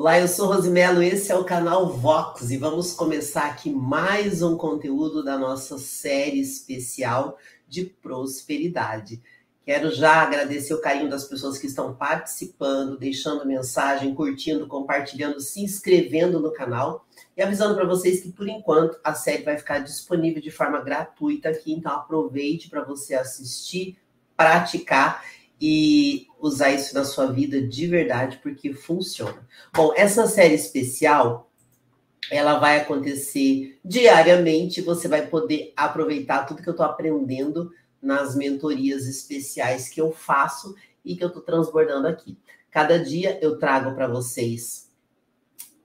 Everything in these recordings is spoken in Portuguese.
Olá, eu sou Rosimelo, esse é o canal Vox e vamos começar aqui mais um conteúdo da nossa série especial de prosperidade. Quero já agradecer o carinho das pessoas que estão participando, deixando mensagem, curtindo, compartilhando, se inscrevendo no canal e avisando para vocês que por enquanto a série vai ficar disponível de forma gratuita aqui, então aproveite para você assistir, praticar e usar isso na sua vida de verdade, porque funciona. Bom, essa série especial, ela vai acontecer diariamente, você vai poder aproveitar tudo que eu estou aprendendo nas mentorias especiais que eu faço e que eu estou transbordando aqui. Cada dia eu trago para vocês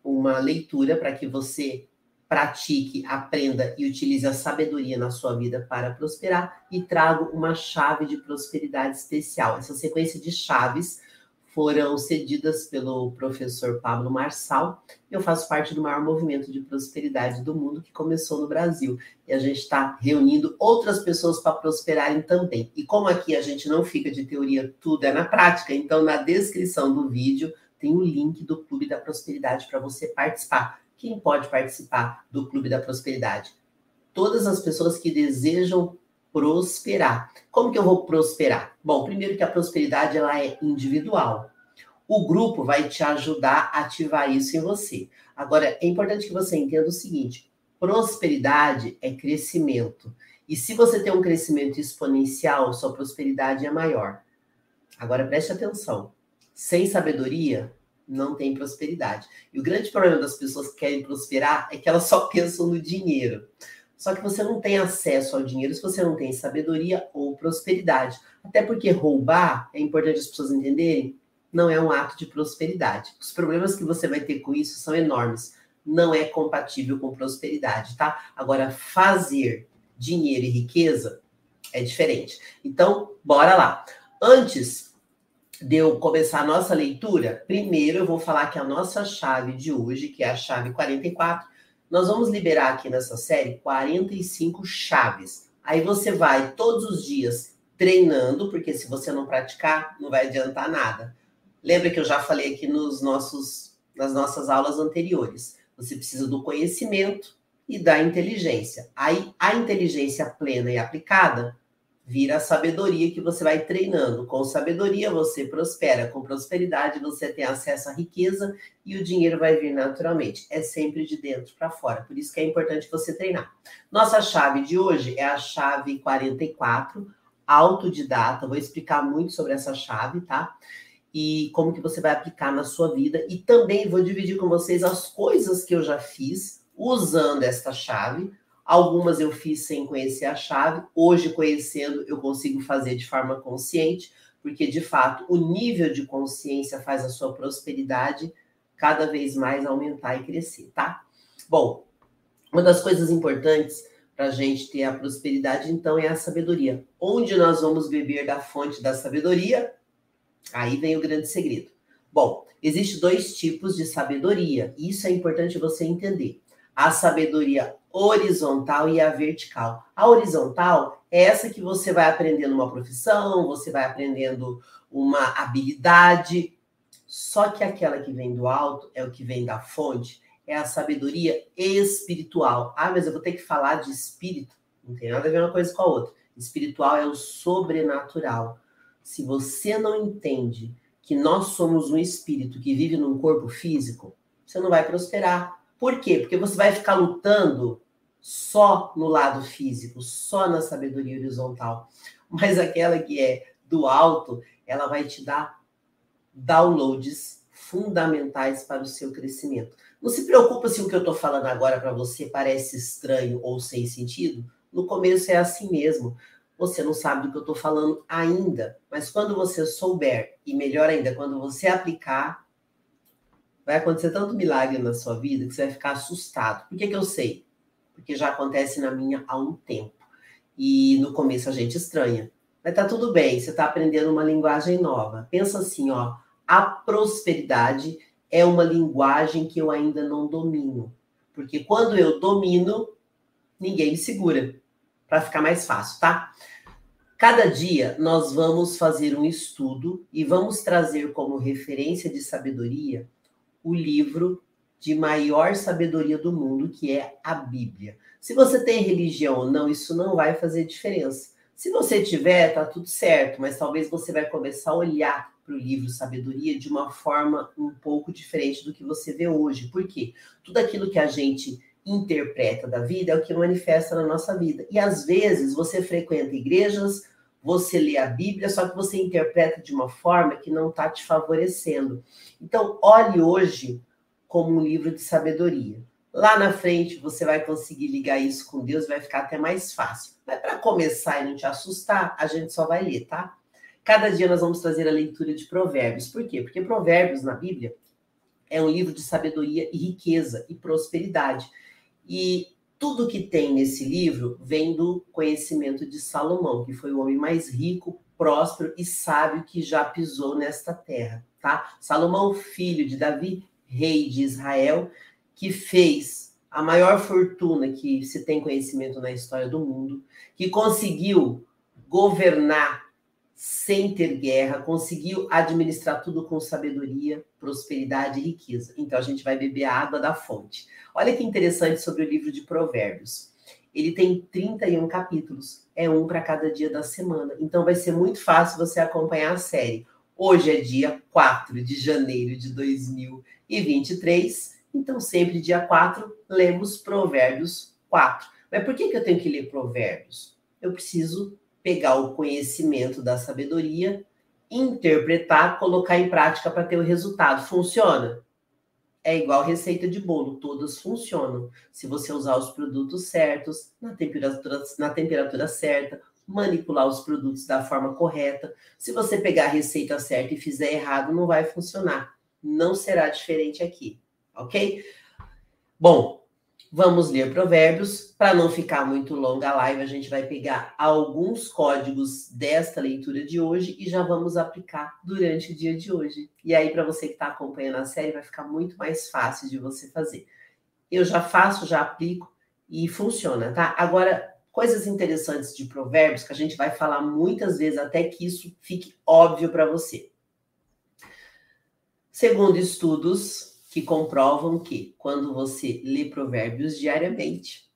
uma leitura para que você pratique, aprenda e utilize a sabedoria na sua vida para prosperar e trago uma chave de prosperidade especial. Essa sequência de chaves foram cedidas pelo professor Pablo Marçal. Eu faço parte do maior movimento de prosperidade do mundo que começou no Brasil. E a gente está reunindo outras pessoas para prosperarem também. E como aqui a gente não fica de teoria, tudo é na prática, então na descrição do vídeo tem o link do Clube da Prosperidade para você participar. Quem pode participar do Clube da Prosperidade? Todas as pessoas que desejam prosperar. Como que eu vou prosperar? Bom, primeiro que a prosperidade ela é individual. O grupo vai te ajudar a ativar isso em você. Agora, é importante que você entenda o seguinte: prosperidade é crescimento. E se você tem um crescimento exponencial, sua prosperidade é maior. Agora preste atenção. Sem sabedoria, não tem prosperidade. E o grande problema das pessoas que querem prosperar é que elas só pensam no dinheiro. Só que você não tem acesso ao dinheiro se você não tem sabedoria ou prosperidade. Até porque roubar, é importante as pessoas entenderem, não é um ato de prosperidade. Os problemas que você vai ter com isso são enormes. Não é compatível com prosperidade, tá? Agora, fazer dinheiro e riqueza é diferente. Então, bora lá. Antes, de eu começar a nossa leitura, primeiro eu vou falar que a nossa chave de hoje, que é a chave 44, nós vamos liberar aqui nessa série 45 chaves. Aí você vai todos os dias treinando, porque se você não praticar, não vai adiantar nada. Lembra que eu já falei aqui nos nossos, nas nossas aulas anteriores. Você precisa do conhecimento e da inteligência. Aí a inteligência plena e aplicada vira sabedoria que você vai treinando. Com sabedoria você prospera, com prosperidade você tem acesso à riqueza e o dinheiro vai vir naturalmente. É sempre de dentro para fora. Por isso que é importante você treinar. Nossa chave de hoje é a chave 44, autodidata. Vou explicar muito sobre essa chave, tá? E como que você vai aplicar na sua vida e também vou dividir com vocês as coisas que eu já fiz usando esta chave Algumas eu fiz sem conhecer a chave, hoje conhecendo eu consigo fazer de forma consciente, porque de fato o nível de consciência faz a sua prosperidade cada vez mais aumentar e crescer, tá? Bom, uma das coisas importantes para a gente ter a prosperidade, então, é a sabedoria. Onde nós vamos beber da fonte da sabedoria? Aí vem o grande segredo. Bom, existem dois tipos de sabedoria, e isso é importante você entender. A sabedoria horizontal e a vertical. A horizontal é essa que você vai aprendendo uma profissão, você vai aprendendo uma habilidade. Só que aquela que vem do alto é o que vem da fonte, é a sabedoria espiritual. Ah, mas eu vou ter que falar de espírito. Não tem nada a ver uma coisa com a outra. Espiritual é o sobrenatural. Se você não entende que nós somos um espírito que vive num corpo físico, você não vai prosperar. Por quê? Porque você vai ficar lutando só no lado físico, só na sabedoria horizontal. Mas aquela que é do alto, ela vai te dar downloads fundamentais para o seu crescimento. Não se preocupa se o que eu estou falando agora para você parece estranho ou sem sentido. No começo é assim mesmo. Você não sabe do que eu estou falando ainda, mas quando você souber, e melhor ainda, quando você aplicar, vai acontecer tanto milagre na sua vida que você vai ficar assustado. Por que, que eu sei? Porque já acontece na minha há um tempo. E no começo a gente estranha. Mas tá tudo bem, você está aprendendo uma linguagem nova. Pensa assim, ó, a prosperidade é uma linguagem que eu ainda não domino. Porque quando eu domino, ninguém me segura. Para ficar mais fácil, tá? Cada dia nós vamos fazer um estudo e vamos trazer como referência de sabedoria o livro de maior sabedoria do mundo, que é a Bíblia. Se você tem religião ou não, isso não vai fazer diferença. Se você tiver, tá tudo certo, mas talvez você vai começar a olhar para o livro Sabedoria de uma forma um pouco diferente do que você vê hoje. Por quê? Tudo aquilo que a gente interpreta da vida é o que manifesta na nossa vida. E às vezes você frequenta igrejas, você lê a Bíblia, só que você interpreta de uma forma que não está te favorecendo. Então, olhe hoje como um livro de sabedoria. Lá na frente você vai conseguir ligar isso com Deus, vai ficar até mais fácil. Mas para começar e não te assustar, a gente só vai ler, tá? Cada dia nós vamos trazer a leitura de Provérbios. Por quê? Porque Provérbios na Bíblia é um livro de sabedoria e riqueza e prosperidade. E tudo que tem nesse livro vem do conhecimento de Salomão, que foi o homem mais rico, próspero e sábio que já pisou nesta terra, tá? Salomão, filho de Davi, rei de Israel, que fez a maior fortuna que se tem conhecimento na história do mundo, que conseguiu governar sem ter guerra, conseguiu administrar tudo com sabedoria, prosperidade e riqueza. Então a gente vai beber a água da fonte. Olha que interessante sobre o livro de Provérbios. Ele tem 31 capítulos, é um para cada dia da semana. Então vai ser muito fácil você acompanhar a série. Hoje é dia 4 de janeiro de 2023, então sempre dia 4 lemos Provérbios 4. Mas por que, que eu tenho que ler Provérbios? Eu preciso pegar o conhecimento da sabedoria, interpretar, colocar em prática para ter o resultado. Funciona? É igual receita de bolo, todas funcionam. Se você usar os produtos certos, na temperatura, na temperatura certa, manipular os produtos da forma correta. Se você pegar a receita certa e fizer errado, não vai funcionar. Não será diferente aqui, ok? Bom, Vamos ler provérbios. Para não ficar muito longa a live, a gente vai pegar alguns códigos desta leitura de hoje e já vamos aplicar durante o dia de hoje. E aí, para você que está acompanhando a série, vai ficar muito mais fácil de você fazer. Eu já faço, já aplico e funciona, tá? Agora, coisas interessantes de provérbios que a gente vai falar muitas vezes até que isso fique óbvio para você. Segundo estudos, que comprovam que quando você lê provérbios diariamente,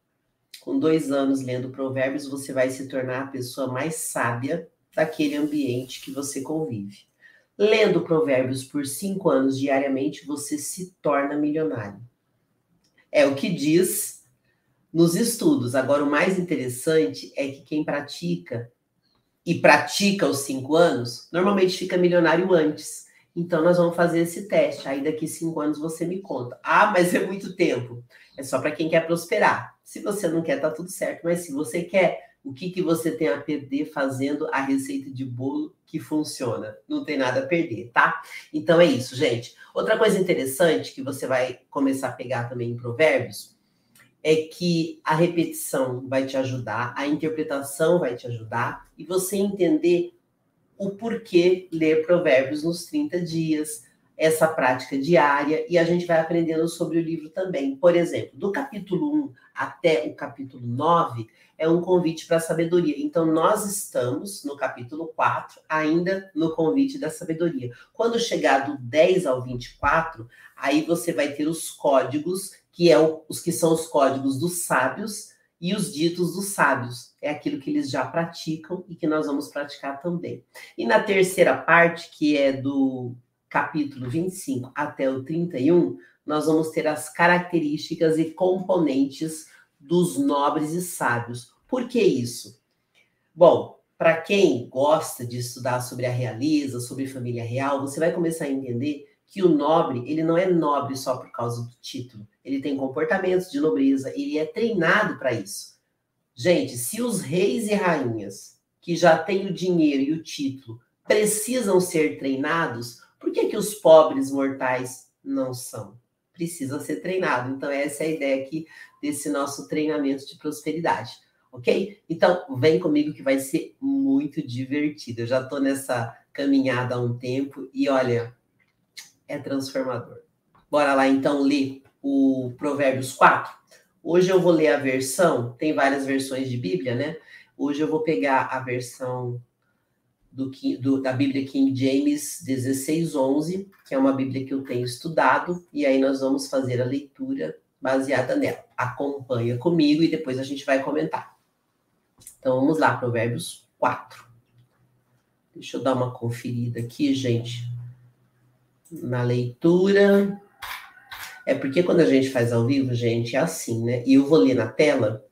com dois anos lendo provérbios, você vai se tornar a pessoa mais sábia daquele ambiente que você convive. Lendo provérbios por cinco anos diariamente, você se torna milionário. É o que diz nos estudos. Agora, o mais interessante é que quem pratica e pratica os cinco anos, normalmente fica milionário antes. Então, nós vamos fazer esse teste. Aí, daqui cinco anos, você me conta. Ah, mas é muito tempo. É só para quem quer prosperar. Se você não quer, tá tudo certo. Mas se você quer, o que, que você tem a perder fazendo a receita de bolo que funciona? Não tem nada a perder, tá? Então, é isso, gente. Outra coisa interessante que você vai começar a pegar também em Provérbios é que a repetição vai te ajudar, a interpretação vai te ajudar e você entender o porquê ler provérbios nos 30 dias, essa prática diária, e a gente vai aprendendo sobre o livro também. Por exemplo, do capítulo 1 até o capítulo 9 é um convite para a sabedoria. Então, nós estamos no capítulo 4, ainda no convite da sabedoria. Quando chegar do 10 ao 24, aí você vai ter os códigos, que é o, os que são os códigos dos sábios, e os ditos dos sábios. É aquilo que eles já praticam e que nós vamos praticar também. E na terceira parte, que é do capítulo 25 até o 31, nós vamos ter as características e componentes dos nobres e sábios. Por que isso? Bom, para quem gosta de estudar sobre a realeza, sobre família real, você vai começar a entender que o nobre, ele não é nobre só por causa do título. Ele tem comportamentos de nobreza, ele é treinado para isso. Gente, se os reis e rainhas que já têm o dinheiro e o título precisam ser treinados, por que, que os pobres mortais não são? Precisa ser treinado. Então, essa é a ideia aqui desse nosso treinamento de prosperidade. Ok? Então, vem comigo que vai ser muito divertido. Eu já estou nessa caminhada há um tempo e olha, é transformador. Bora lá então ler o Provérbios 4. Hoje eu vou ler a versão, tem várias versões de Bíblia, né? Hoje eu vou pegar a versão do, do, da Bíblia King James 1611, que é uma Bíblia que eu tenho estudado, e aí nós vamos fazer a leitura baseada nela. Acompanha comigo e depois a gente vai comentar. Então vamos lá, Provérbios 4. Deixa eu dar uma conferida aqui, gente. Na leitura. É porque quando a gente faz ao vivo, gente, é assim, né? E eu vou ler na tela,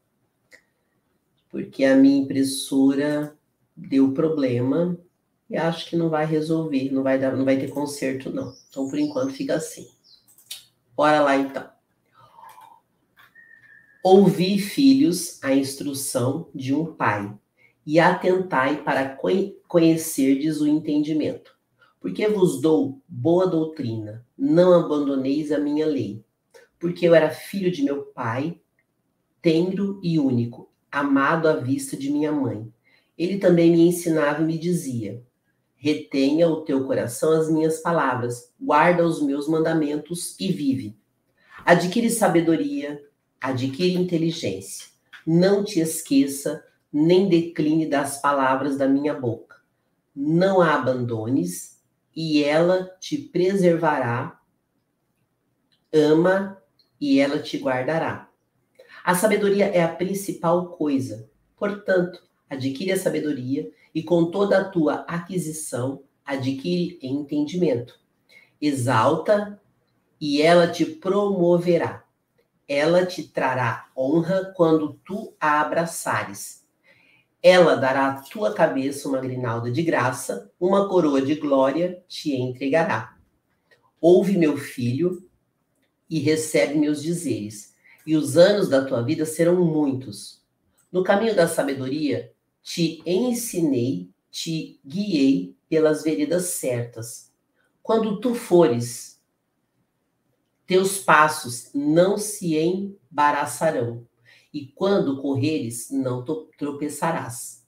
porque a minha impressora deu problema e acho que não vai resolver, não vai dar, não vai ter conserto não. Então por enquanto fica assim. Bora lá então. Ouvi, filhos, a instrução de um pai, e atentai para conhecerdes o entendimento. Porque vos dou boa doutrina, não abandoneis a minha lei. Porque eu era filho de meu pai, tenro e único, amado à vista de minha mãe. Ele também me ensinava e me dizia: Retenha o teu coração as minhas palavras, guarda os meus mandamentos e vive. Adquire sabedoria, adquire inteligência. Não te esqueça, nem decline das palavras da minha boca. Não a abandones, e ela te preservará. Ama, e ela te guardará. A sabedoria é a principal coisa. Portanto, adquire a sabedoria e com toda a tua aquisição adquire entendimento. Exalta e ela te promoverá. Ela te trará honra quando tu a abraçares. Ela dará à tua cabeça uma grinalda de graça, uma coroa de glória te entregará. Ouve, meu filho, e recebe meus dizeres, e os anos da tua vida serão muitos. No caminho da sabedoria, te ensinei, te guiei pelas veredas certas. Quando tu fores, teus passos não se embaraçarão, e quando correres, não tropeçarás.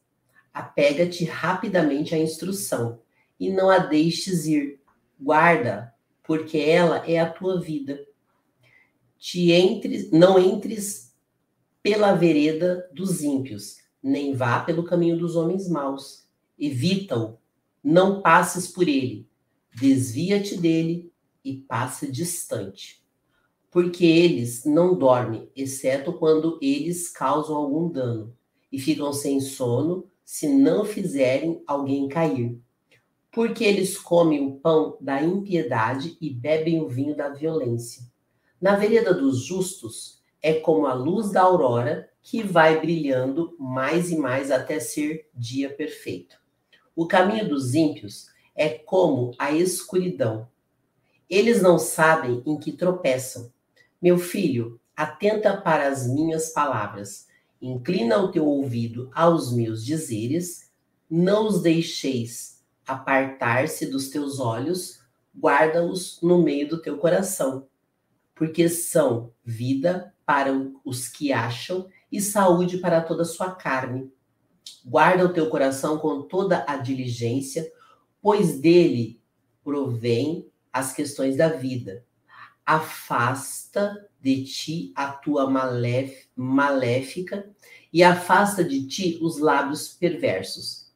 Apega-te rapidamente à instrução, e não a deixes ir. Guarda, porque ela é a tua vida. Te entres, não entres pela vereda dos ímpios, nem vá pelo caminho dos homens maus. Evita-o, não passes por ele. Desvia-te dele e passa distante. Porque eles não dormem, exceto quando eles causam algum dano, e ficam sem sono se não fizerem alguém cair. Porque eles comem o pão da impiedade e bebem o vinho da violência. Na vereda dos justos é como a luz da aurora que vai brilhando mais e mais até ser dia perfeito. O caminho dos ímpios é como a escuridão. Eles não sabem em que tropeçam. Meu filho, atenta para as minhas palavras. Inclina o teu ouvido aos meus dizeres. Não os deixeis apartar-se dos teus olhos. Guarda-os no meio do teu coração, porque são vida para os que acham e saúde para toda a sua carne. Guarda o teu coração com toda a diligência, pois dele provém as questões da vida. Afasta de ti a tua maléfica e afasta de ti os lábios perversos.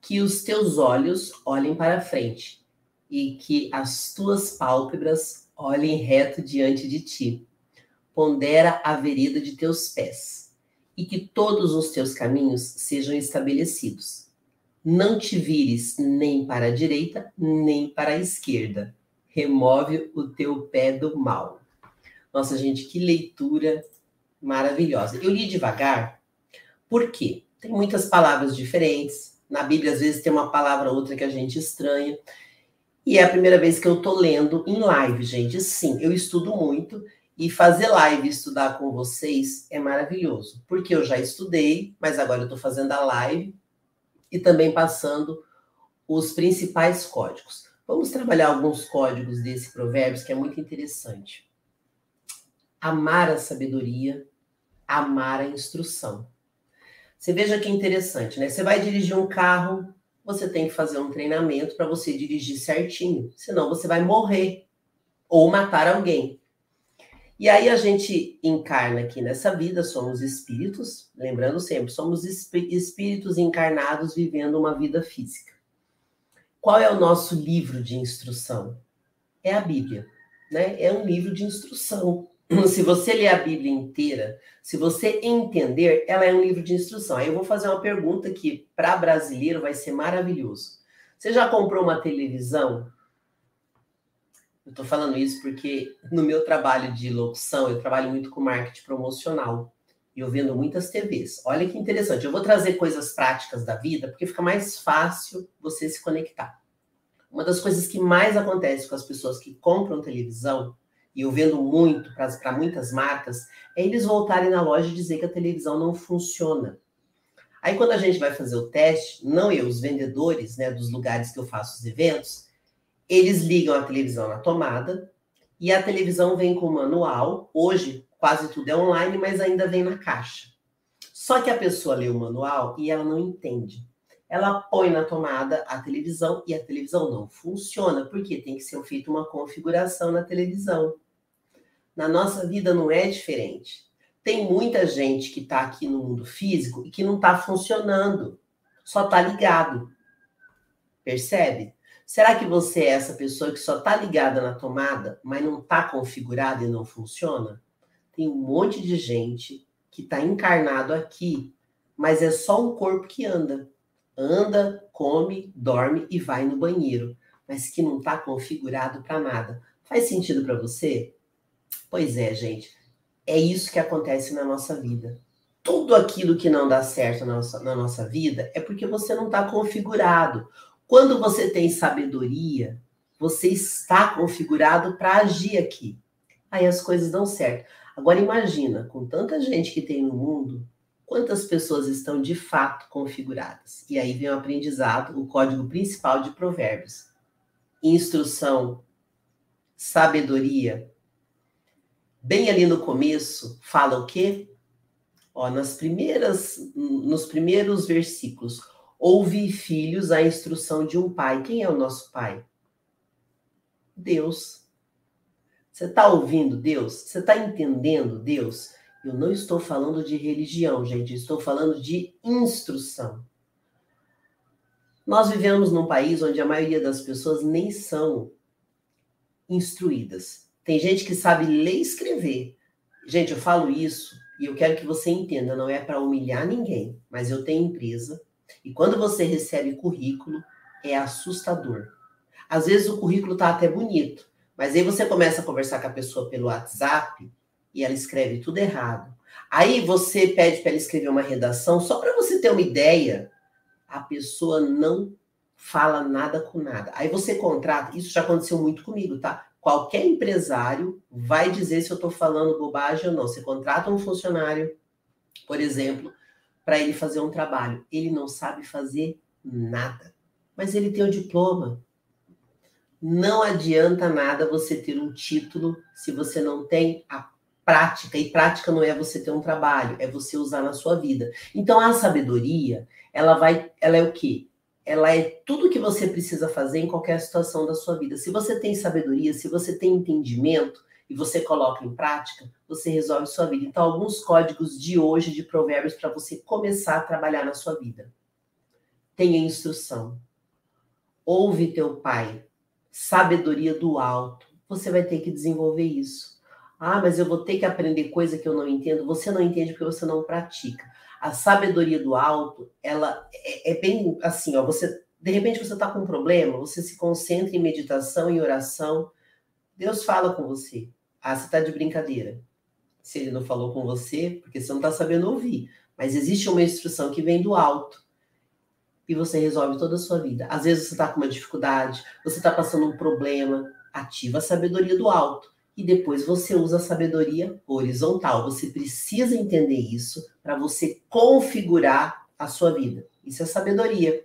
Que os teus olhos olhem para frente e que as tuas pálpebras olhem reto diante de ti pondera a vereda de teus pés, e que todos os teus caminhos sejam estabelecidos. Não te vires nem para a direita, nem para a esquerda. Remove o teu pé do mal. Nossa, gente, que leitura maravilhosa. Eu li devagar, porque tem muitas palavras diferentes. Na Bíblia, às vezes, tem uma palavra ou outra que a gente estranha. E é a primeira vez que eu tô lendo em live, gente. Sim, eu estudo muito e fazer live estudar com vocês é maravilhoso, porque eu já estudei, mas agora eu estou fazendo a live e também passando os principais códigos. Vamos trabalhar alguns códigos desse provérbios que é muito interessante. Amar a sabedoria, amar a instrução. Você veja que interessante, né? Você vai dirigir um carro, você tem que fazer um treinamento para você dirigir certinho, senão você vai morrer ou matar alguém. E aí a gente encarna aqui nessa vida, somos espíritos, lembrando sempre, somos espíritos encarnados vivendo uma vida física. Qual é o nosso livro de instrução? É a Bíblia, né? É um livro de instrução. Se você ler a Bíblia inteira, se você entender, ela é um livro de instrução. Aí eu vou fazer uma pergunta que para brasileiro vai ser maravilhoso. Você já comprou uma televisão eu estou falando isso porque no meu trabalho de locução, eu trabalho muito com marketing promocional. E eu vendo muitas TVs. Olha que interessante. Eu vou trazer coisas práticas da vida, porque fica mais fácil você se conectar. Uma das coisas que mais acontece com as pessoas que compram televisão, e eu vendo muito para muitas marcas, é eles voltarem na loja e dizer que a televisão não funciona. Aí quando a gente vai fazer o teste, não eu, os vendedores né, dos lugares que eu faço os eventos, eles ligam a televisão na tomada e a televisão vem com manual. Hoje, quase tudo é online, mas ainda vem na caixa. Só que a pessoa lê o manual e ela não entende. Ela põe na tomada a televisão e a televisão não funciona, porque tem que ser feita uma configuração na televisão. Na nossa vida não é diferente. Tem muita gente que está aqui no mundo físico e que não está funcionando, só está ligado. Percebe? Será que você é essa pessoa que só está ligada na tomada, mas não está configurada e não funciona? Tem um monte de gente que está encarnado aqui, mas é só um corpo que anda. Anda, come, dorme e vai no banheiro, mas que não está configurado para nada. Faz sentido para você? Pois é, gente. É isso que acontece na nossa vida. Tudo aquilo que não dá certo na nossa, na nossa vida é porque você não está configurado. Quando você tem sabedoria, você está configurado para agir aqui. Aí as coisas dão certo. Agora imagina, com tanta gente que tem no mundo, quantas pessoas estão de fato configuradas? E aí vem o aprendizado, o código principal de Provérbios. Instrução, sabedoria. Bem ali no começo, fala o quê? Ó, nas primeiras, nos primeiros versículos, Ouve, filhos, a instrução de um pai. Quem é o nosso pai? Deus. Você está ouvindo Deus? Você está entendendo Deus? Eu não estou falando de religião, gente. Estou falando de instrução. Nós vivemos num país onde a maioria das pessoas nem são instruídas. Tem gente que sabe ler e escrever. Gente, eu falo isso e eu quero que você entenda, não é para humilhar ninguém, mas eu tenho empresa e quando você recebe currículo, é assustador. Às vezes o currículo tá até bonito, mas aí você começa a conversar com a pessoa pelo WhatsApp e ela escreve tudo errado. Aí você pede para ela escrever uma redação, só para você ter uma ideia, a pessoa não fala nada com nada. Aí você contrata, isso já aconteceu muito comigo, tá? Qualquer empresário vai dizer se eu estou falando bobagem ou não. Você contrata um funcionário, por exemplo, para ele fazer um trabalho. Ele não sabe fazer nada, mas ele tem o diploma. Não adianta nada você ter um título se você não tem a prática, e prática não é você ter um trabalho, é você usar na sua vida. Então a sabedoria, ela vai, ela é o quê? Ela é tudo que você precisa fazer em qualquer situação da sua vida. Se você tem sabedoria, se você tem entendimento, e você coloca em prática, você resolve sua vida. Então, alguns códigos de hoje de provérbios para você começar a trabalhar na sua vida. Tenha instrução. Ouve teu pai. Sabedoria do alto. Você vai ter que desenvolver isso. Ah, mas eu vou ter que aprender coisa que eu não entendo. Você não entende porque você não pratica. A sabedoria do alto, ela é, é bem assim, ó. Você, de repente, você está com um problema, você se concentra em meditação e oração. Deus fala com você. Ah, você está de brincadeira. Se ele não falou com você, porque você não está sabendo ouvir. Mas existe uma instrução que vem do alto. E você resolve toda a sua vida. Às vezes você está com uma dificuldade, você está passando um problema. Ativa a sabedoria do alto. E depois você usa a sabedoria horizontal. Você precisa entender isso para você configurar a sua vida. Isso é sabedoria.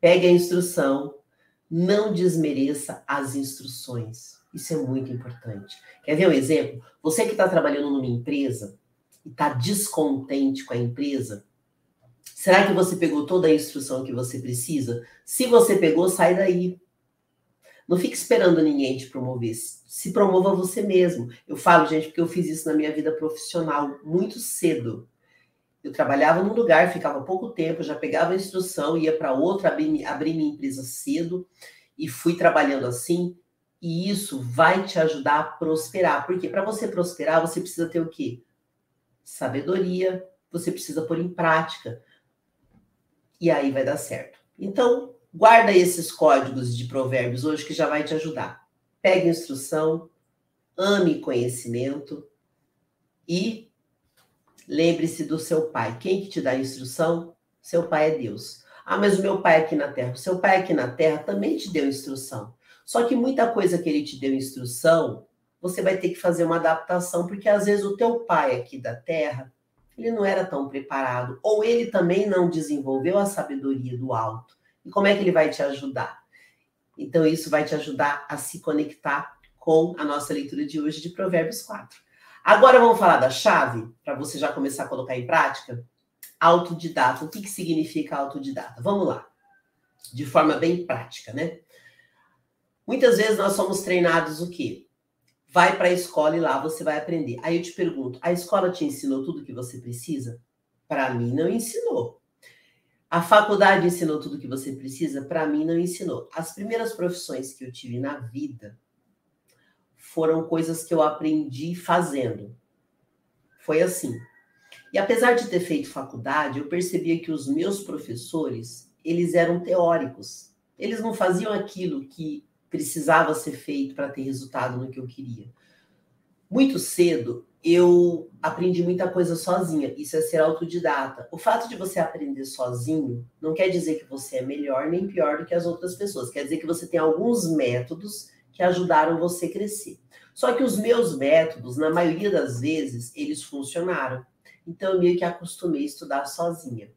Pegue a instrução, não desmereça as instruções. Isso é muito importante. Quer ver um exemplo? Você que está trabalhando numa empresa e está descontente com a empresa, será que você pegou toda a instrução que você precisa? Se você pegou, sai daí. Não fique esperando ninguém te promover. Se promova você mesmo. Eu falo, gente, porque eu fiz isso na minha vida profissional muito cedo. Eu trabalhava num lugar, ficava pouco tempo, já pegava a instrução, ia para outra, abri, abri minha empresa cedo e fui trabalhando assim. E isso vai te ajudar a prosperar. Porque para você prosperar, você precisa ter o quê? Sabedoria, você precisa pôr em prática. E aí vai dar certo. Então, Guarda esses códigos de provérbios hoje que já vai te ajudar. Pegue instrução, ame conhecimento e lembre-se do seu pai. Quem que te dá instrução? Seu pai é Deus. Ah, mas o meu pai aqui na terra. Seu pai aqui na terra também te deu instrução. Só que muita coisa que ele te deu instrução, você vai ter que fazer uma adaptação, porque às vezes o teu pai aqui da terra, ele não era tão preparado, ou ele também não desenvolveu a sabedoria do alto. E como é que ele vai te ajudar? Então, isso vai te ajudar a se conectar com a nossa leitura de hoje de Provérbios 4. Agora vamos falar da chave, para você já começar a colocar em prática. Autodidata. O que, que significa autodidata? Vamos lá. De forma bem prática, né? Muitas vezes nós somos treinados o quê? Vai para a escola e lá você vai aprender. Aí eu te pergunto: a escola te ensinou tudo que você precisa? Para mim, não ensinou. A faculdade ensinou tudo que você precisa? Para mim, não ensinou. As primeiras profissões que eu tive na vida foram coisas que eu aprendi fazendo. Foi assim. E apesar de ter feito faculdade, eu percebia que os meus professores, eles eram teóricos. Eles não faziam aquilo que precisava ser feito para ter resultado no que eu queria. Muito cedo, eu aprendi muita coisa sozinha. Isso é ser autodidata. O fato de você aprender sozinho não quer dizer que você é melhor nem pior do que as outras pessoas. Quer dizer que você tem alguns métodos que ajudaram você a crescer. Só que os meus métodos, na maioria das vezes, eles funcionaram. Então, eu meio que acostumei a estudar sozinha.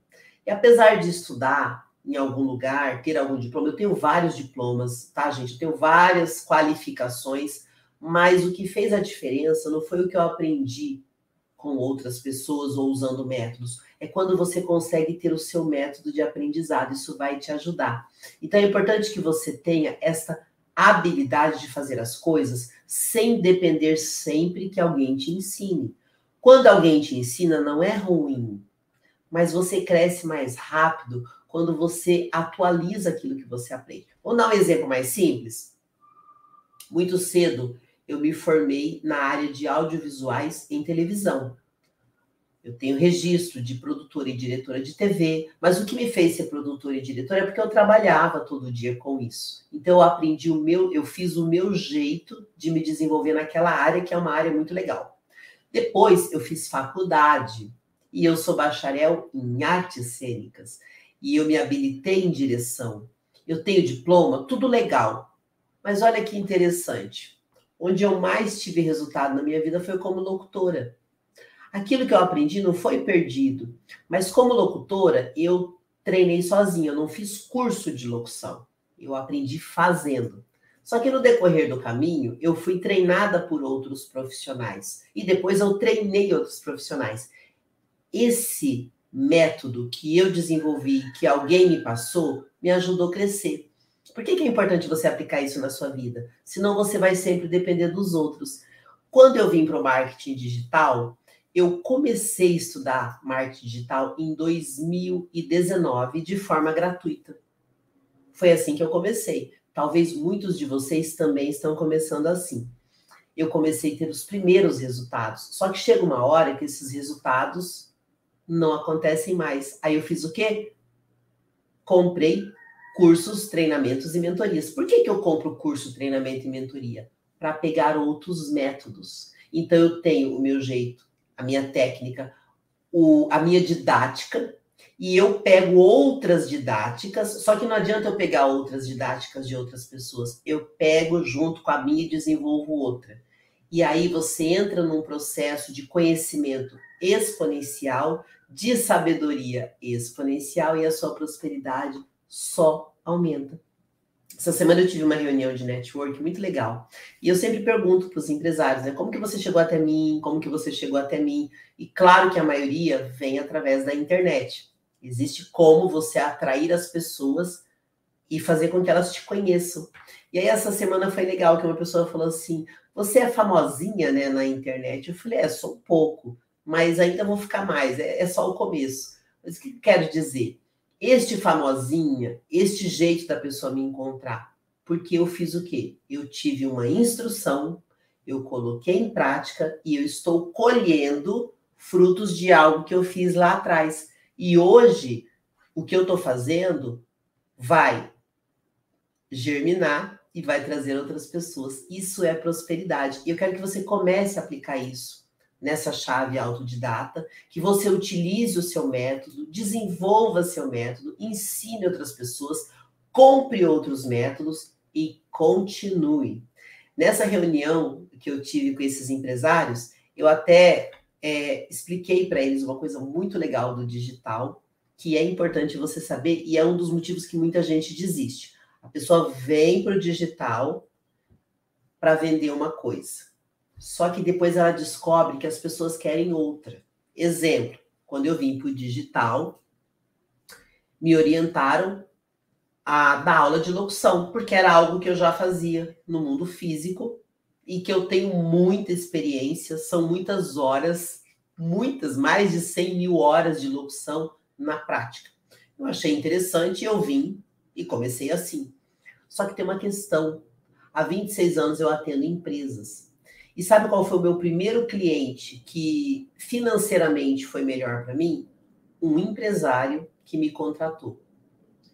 E apesar de estudar em algum lugar, ter algum diploma, eu tenho vários diplomas, tá, gente? Eu tenho várias qualificações mas o que fez a diferença não foi o que eu aprendi com outras pessoas ou usando métodos. É quando você consegue ter o seu método de aprendizado. Isso vai te ajudar. Então é importante que você tenha essa habilidade de fazer as coisas sem depender sempre que alguém te ensine. Quando alguém te ensina, não é ruim, mas você cresce mais rápido quando você atualiza aquilo que você aprende. Vou dar um exemplo mais simples. Muito cedo, eu me formei na área de audiovisuais em televisão. Eu tenho registro de produtora e diretora de TV, mas o que me fez ser produtora e diretora é porque eu trabalhava todo dia com isso. Então eu aprendi o meu, eu fiz o meu jeito de me desenvolver naquela área, que é uma área muito legal. Depois eu fiz faculdade e eu sou bacharel em artes cênicas e eu me habilitei em direção. Eu tenho diploma, tudo legal. Mas olha que interessante onde eu mais tive resultado na minha vida foi como locutora. Aquilo que eu aprendi não foi perdido, mas como locutora, eu treinei sozinha, eu não fiz curso de locução. Eu aprendi fazendo. Só que no decorrer do caminho, eu fui treinada por outros profissionais e depois eu treinei outros profissionais. Esse método que eu desenvolvi, que alguém me passou, me ajudou a crescer. Por que, que é importante você aplicar isso na sua vida? Senão você vai sempre depender dos outros. Quando eu vim para o marketing digital, eu comecei a estudar marketing digital em 2019 de forma gratuita. Foi assim que eu comecei. Talvez muitos de vocês também estão começando assim. Eu comecei a ter os primeiros resultados. Só que chega uma hora que esses resultados não acontecem mais. Aí eu fiz o quê? Comprei cursos, treinamentos e mentorias. Por que, que eu compro curso, treinamento e mentoria? Para pegar outros métodos. Então, eu tenho o meu jeito, a minha técnica, o, a minha didática, e eu pego outras didáticas, só que não adianta eu pegar outras didáticas de outras pessoas, eu pego junto com a minha e desenvolvo outra. E aí você entra num processo de conhecimento exponencial, de sabedoria exponencial e a sua prosperidade só aumenta. Essa semana eu tive uma reunião de network muito legal. E eu sempre pergunto para os empresários, né? Como que você chegou até mim? Como que você chegou até mim? E claro que a maioria vem através da internet. Existe como você atrair as pessoas e fazer com que elas te conheçam. E aí essa semana foi legal que uma pessoa falou assim: "Você é famosinha, né, na internet?" Eu falei: "É, sou um pouco, mas ainda vou ficar mais, é, é só o começo". Mas o que quero dizer? Este famosinha, este jeito da pessoa me encontrar, porque eu fiz o quê? Eu tive uma instrução, eu coloquei em prática e eu estou colhendo frutos de algo que eu fiz lá atrás. E hoje, o que eu estou fazendo vai germinar e vai trazer outras pessoas. Isso é prosperidade. E eu quero que você comece a aplicar isso nessa chave autodidata, que você utilize o seu método, desenvolva seu método, ensine outras pessoas, compre outros métodos e continue. Nessa reunião que eu tive com esses empresários, eu até é, expliquei para eles uma coisa muito legal do digital, que é importante você saber, e é um dos motivos que muita gente desiste. A pessoa vem para o digital para vender uma coisa. Só que depois ela descobre que as pessoas querem outra. Exemplo, quando eu vim para o digital, me orientaram a dar aula de locução, porque era algo que eu já fazia no mundo físico e que eu tenho muita experiência, são muitas horas, muitas, mais de 100 mil horas de locução na prática. Eu achei interessante e eu vim e comecei assim. Só que tem uma questão. Há 26 anos eu atendo empresas. E sabe qual foi o meu primeiro cliente que financeiramente foi melhor para mim? Um empresário que me contratou.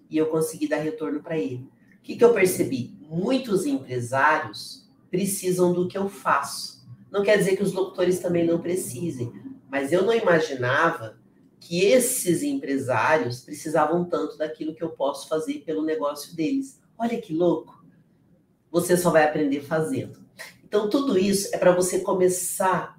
E eu consegui dar retorno para ele. O que, que eu percebi? Muitos empresários precisam do que eu faço. Não quer dizer que os locutores também não precisem, mas eu não imaginava que esses empresários precisavam tanto daquilo que eu posso fazer pelo negócio deles. Olha que louco! Você só vai aprender fazendo. Então, tudo isso é para você começar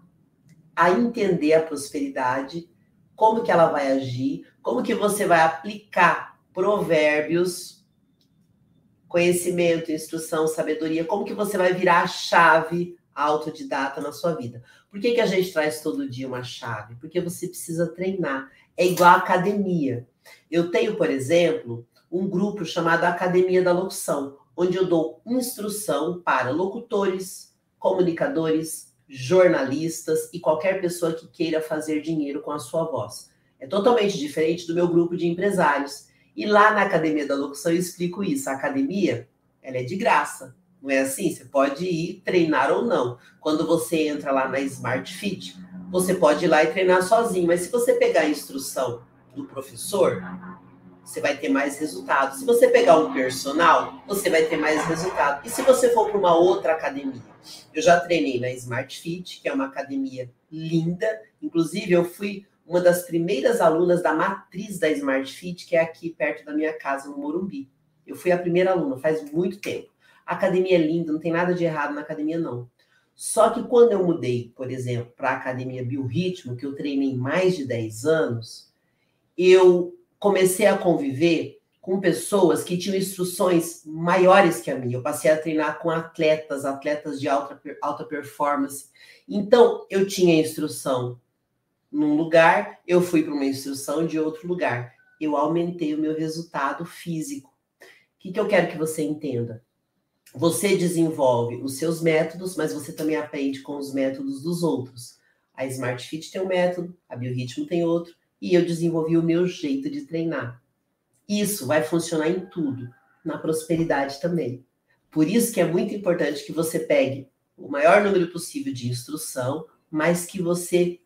a entender a prosperidade, como que ela vai agir, como que você vai aplicar provérbios, conhecimento, instrução, sabedoria, como que você vai virar a chave autodidata na sua vida. Por que, que a gente traz todo dia uma chave? Porque você precisa treinar. É igual a academia. Eu tenho, por exemplo, um grupo chamado Academia da Locução, onde eu dou instrução para locutores, comunicadores, jornalistas e qualquer pessoa que queira fazer dinheiro com a sua voz. É totalmente diferente do meu grupo de empresários. E lá na Academia da Locução eu explico isso. A academia, ela é de graça. Não é assim? Você pode ir treinar ou não. Quando você entra lá na Smart Fit, você pode ir lá e treinar sozinho. Mas se você pegar a instrução do professor, você vai ter mais resultado. Se você pegar um personal, você vai ter mais resultado. E se você for para uma outra academia? Eu já treinei na Smart Fit, que é uma academia linda. Inclusive, eu fui uma das primeiras alunas da matriz da Smart Fit, que é aqui perto da minha casa, no Morumbi. Eu fui a primeira aluna, faz muito tempo. A academia é linda, não tem nada de errado na academia, não. Só que quando eu mudei, por exemplo, para a academia Biorritmo, que eu treinei mais de 10 anos, eu comecei a conviver com pessoas que tinham instruções maiores que a minha. Eu passei a treinar com atletas, atletas de alta, alta performance. Então, eu tinha instrução num lugar, eu fui para uma instrução de outro lugar. Eu aumentei o meu resultado físico. O que, que eu quero que você entenda? Você desenvolve os seus métodos, mas você também aprende com os métodos dos outros. A Smart Fit tem um método, a Biorritmo tem outro, e eu desenvolvi o meu jeito de treinar. Isso vai funcionar em tudo, na prosperidade também. Por isso que é muito importante que você pegue o maior número possível de instrução, mas que você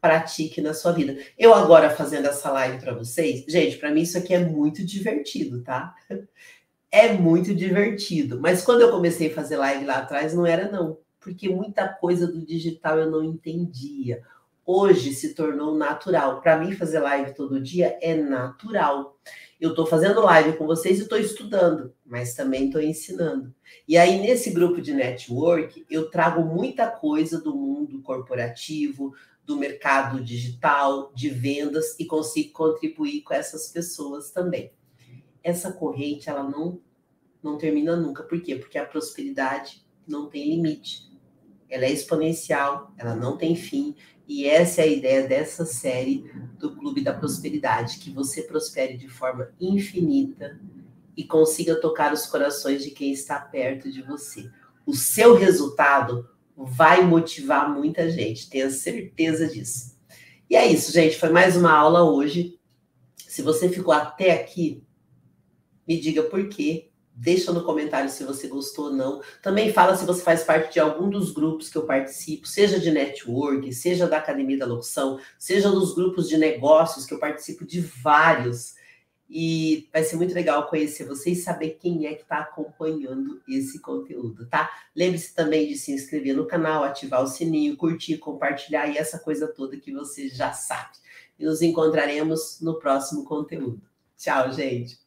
pratique na sua vida. Eu agora fazendo essa live para vocês, gente, para mim isso aqui é muito divertido, tá? é muito divertido. Mas quando eu comecei a fazer live lá atrás, não era não, porque muita coisa do digital eu não entendia. Hoje se tornou natural. Para mim, fazer live todo dia é natural. Eu estou fazendo live com vocês e estou estudando, mas também estou ensinando. E aí, nesse grupo de network, eu trago muita coisa do mundo corporativo, do mercado digital, de vendas e consigo contribuir com essas pessoas também essa corrente ela não não termina nunca. Por quê? Porque a prosperidade não tem limite. Ela é exponencial, ela não tem fim. E essa é a ideia dessa série do Clube da Prosperidade, que você prospere de forma infinita e consiga tocar os corações de quem está perto de você. O seu resultado vai motivar muita gente, tenha certeza disso. E é isso, gente. Foi mais uma aula hoje. Se você ficou até aqui, me diga por quê. Deixa no comentário se você gostou ou não. Também fala se você faz parte de algum dos grupos que eu participo, seja de network, seja da Academia da Locução, seja dos grupos de negócios, que eu participo de vários. E vai ser muito legal conhecer vocês e saber quem é que está acompanhando esse conteúdo, tá? Lembre-se também de se inscrever no canal, ativar o sininho, curtir, compartilhar e essa coisa toda que você já sabe. E nos encontraremos no próximo conteúdo. Tchau, gente!